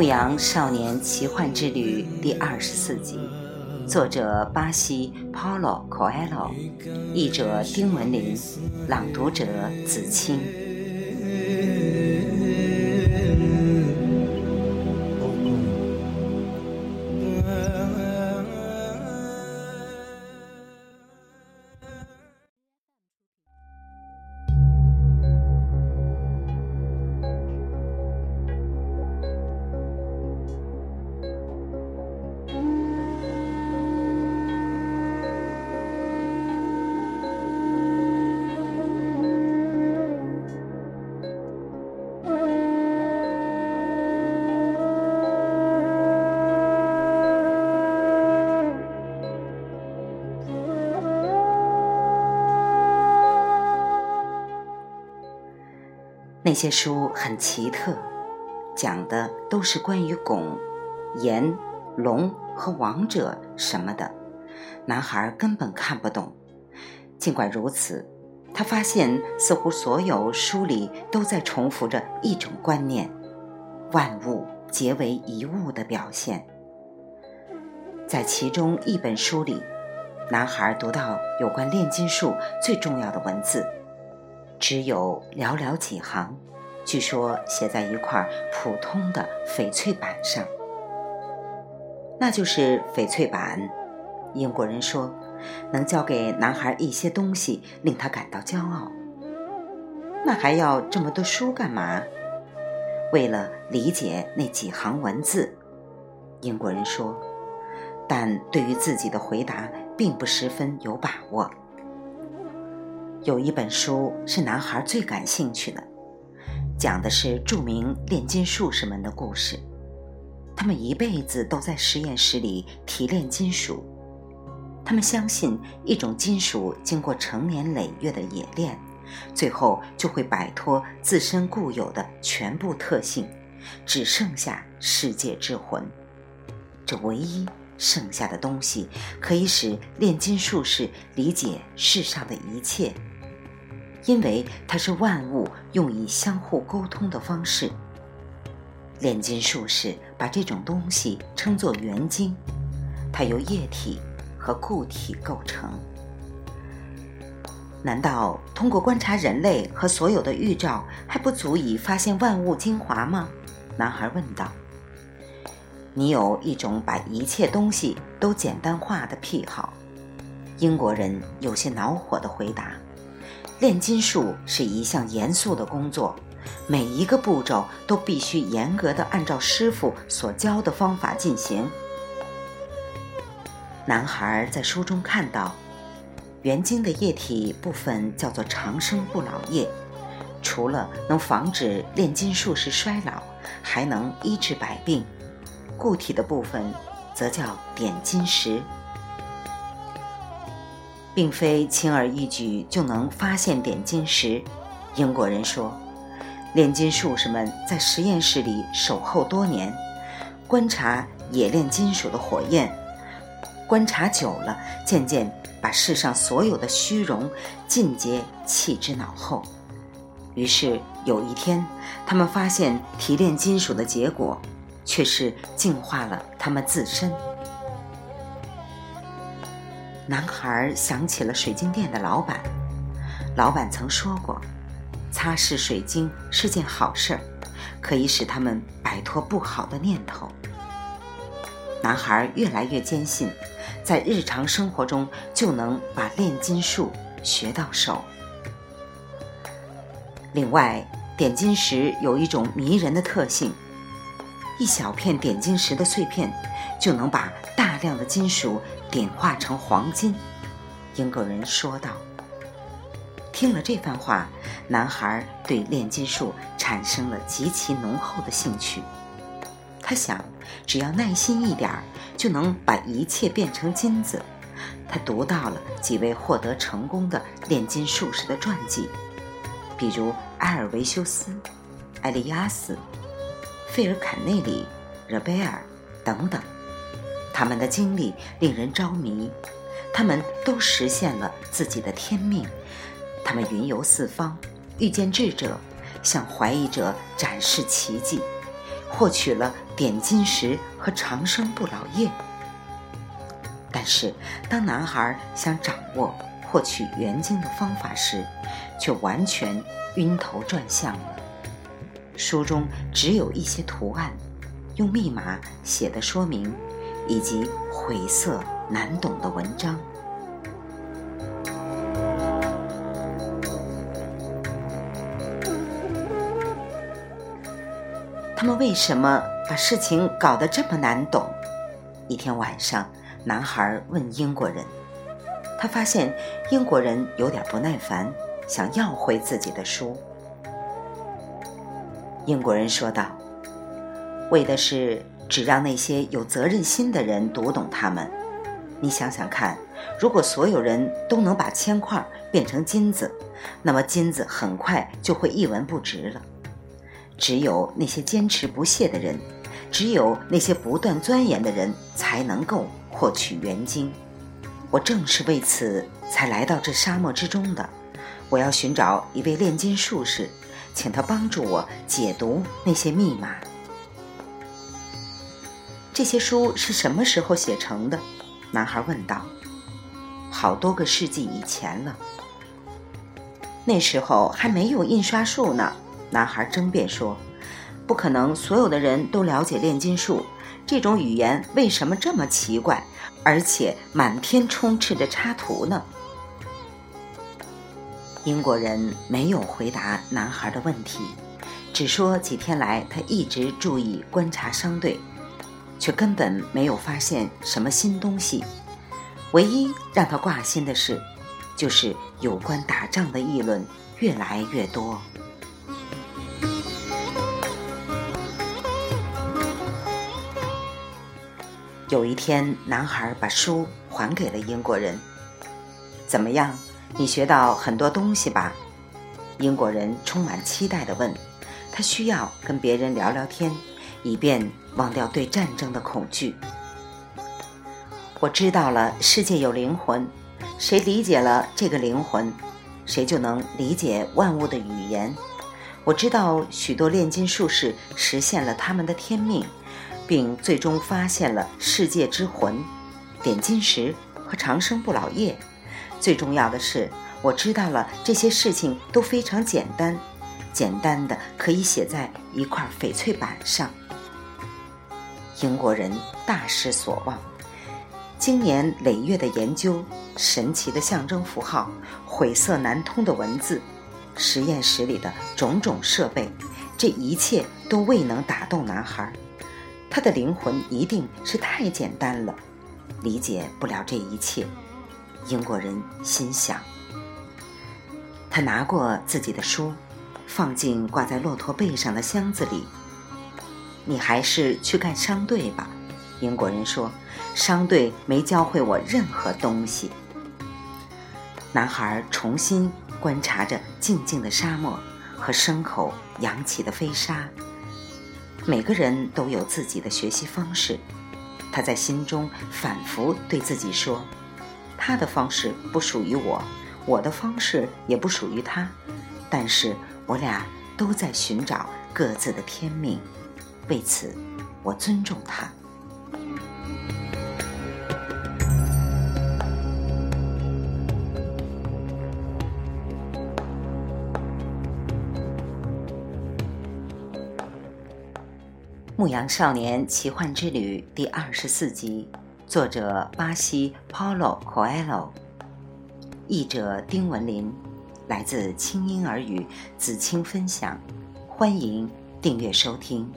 牧羊少年奇幻之旅》第二十四集，作者巴西 Paulo Coelho，译者丁文林，朗读者子清。那些书很奇特，讲的都是关于拱、阎、龙和王者什么的，男孩根本看不懂。尽管如此，他发现似乎所有书里都在重复着一种观念：万物皆为一物的表现。在其中一本书里，男孩读到有关炼金术最重要的文字。只有寥寥几行，据说写在一块普通的翡翠板上。那就是翡翠板。英国人说，能教给男孩一些东西，令他感到骄傲。那还要这么多书干嘛？为了理解那几行文字。英国人说，但对于自己的回答并不十分有把握。有一本书是男孩最感兴趣的，讲的是著名炼金术士们的故事。他们一辈子都在实验室里提炼金属。他们相信，一种金属经过成年累月的冶炼，最后就会摆脱自身固有的全部特性，只剩下世界之魂。这唯一剩下的东西，可以使炼金术士理解世上的一切。因为它是万物用以相互沟通的方式。炼金术士把这种东西称作元晶，它由液体和固体构成。难道通过观察人类和所有的预兆还不足以发现万物精华吗？男孩问道。你有一种把一切东西都简单化的癖好。英国人有些恼火地回答。炼金术是一项严肃的工作，每一个步骤都必须严格的按照师傅所教的方法进行。男孩在书中看到，原晶的液体部分叫做长生不老液，除了能防止炼金术士衰老，还能医治百病；固体的部分则叫点金石。并非轻而易举就能发现点金石。英国人说，炼金术士们在实验室里守候多年，观察冶炼金属的火焰，观察久了，渐渐把世上所有的虚荣尽皆弃之脑后。于是有一天，他们发现提炼金属的结果，却是净化了他们自身。男孩想起了水晶店的老板，老板曾说过，擦拭水晶是件好事儿，可以使他们摆脱不好的念头。男孩越来越坚信，在日常生活中就能把炼金术学到手。另外，点金石有一种迷人的特性，一小片点金石的碎片就能把量的金属。点化成黄金，英国人说道。听了这番话，男孩对炼金术产生了极其浓厚的兴趣。他想，只要耐心一点儿，就能把一切变成金子。他读到了几位获得成功的炼金术士的传记，比如埃尔维修斯、埃利亚斯、费尔坎内里、热贝尔等等。他们的经历令人着迷，他们都实现了自己的天命。他们云游四方，遇见智者，向怀疑者展示奇迹，获取了点金石和长生不老液。但是，当男孩想掌握获取元晶的方法时，却完全晕头转向了。书中只有一些图案，用密码写的说明，以及晦涩难懂的文章。他们为什么把事情搞得这么难懂？一天晚上，男孩问英国人，他发现英国人有点不耐烦，想要回自己的书。英国人说道：“为的是只让那些有责任心的人读懂他们。你想想看，如果所有人都能把铅块变成金子，那么金子很快就会一文不值了。”只有那些坚持不懈的人，只有那些不断钻研的人，才能够获取原晶。我正是为此才来到这沙漠之中的。我要寻找一位炼金术士，请他帮助我解读那些密码。这些书是什么时候写成的？男孩问道。好多个世纪以前了。那时候还没有印刷术呢。男孩争辩说：“不可能，所有的人都了解炼金术。这种语言为什么这么奇怪，而且满天充斥着插图呢？”英国人没有回答男孩的问题，只说几天来他一直注意观察商队，却根本没有发现什么新东西。唯一让他挂心的事，就是有关打仗的议论越来越多。有一天，男孩把书还给了英国人。怎么样，你学到很多东西吧？英国人充满期待地问。他需要跟别人聊聊天，以便忘掉对战争的恐惧。我知道了，世界有灵魂，谁理解了这个灵魂，谁就能理解万物的语言。我知道许多炼金术士实现了他们的天命。并最终发现了世界之魂，点金石和长生不老液。最重要的是，我知道了这些事情都非常简单，简单的可以写在一块翡翠板上。英国人大失所望，经年累月的研究，神奇的象征符号，晦涩难通的文字，实验室里的种种设备，这一切都未能打动男孩。他的灵魂一定是太简单了，理解不了这一切。英国人心想。他拿过自己的书，放进挂在骆驼背上的箱子里。你还是去干商队吧，英国人说。商队没教会我任何东西。男孩重新观察着静静的沙漠和牲口扬起的飞沙。每个人都有自己的学习方式，他在心中反复对自己说：“他的方式不属于我，我的方式也不属于他，但是我俩都在寻找各自的天命，为此，我尊重他。”《牧羊少年奇幻之旅》第二十四集，作者巴西 Paulo Coelho，译者丁文林，来自清音儿语子青分享，欢迎订阅收听。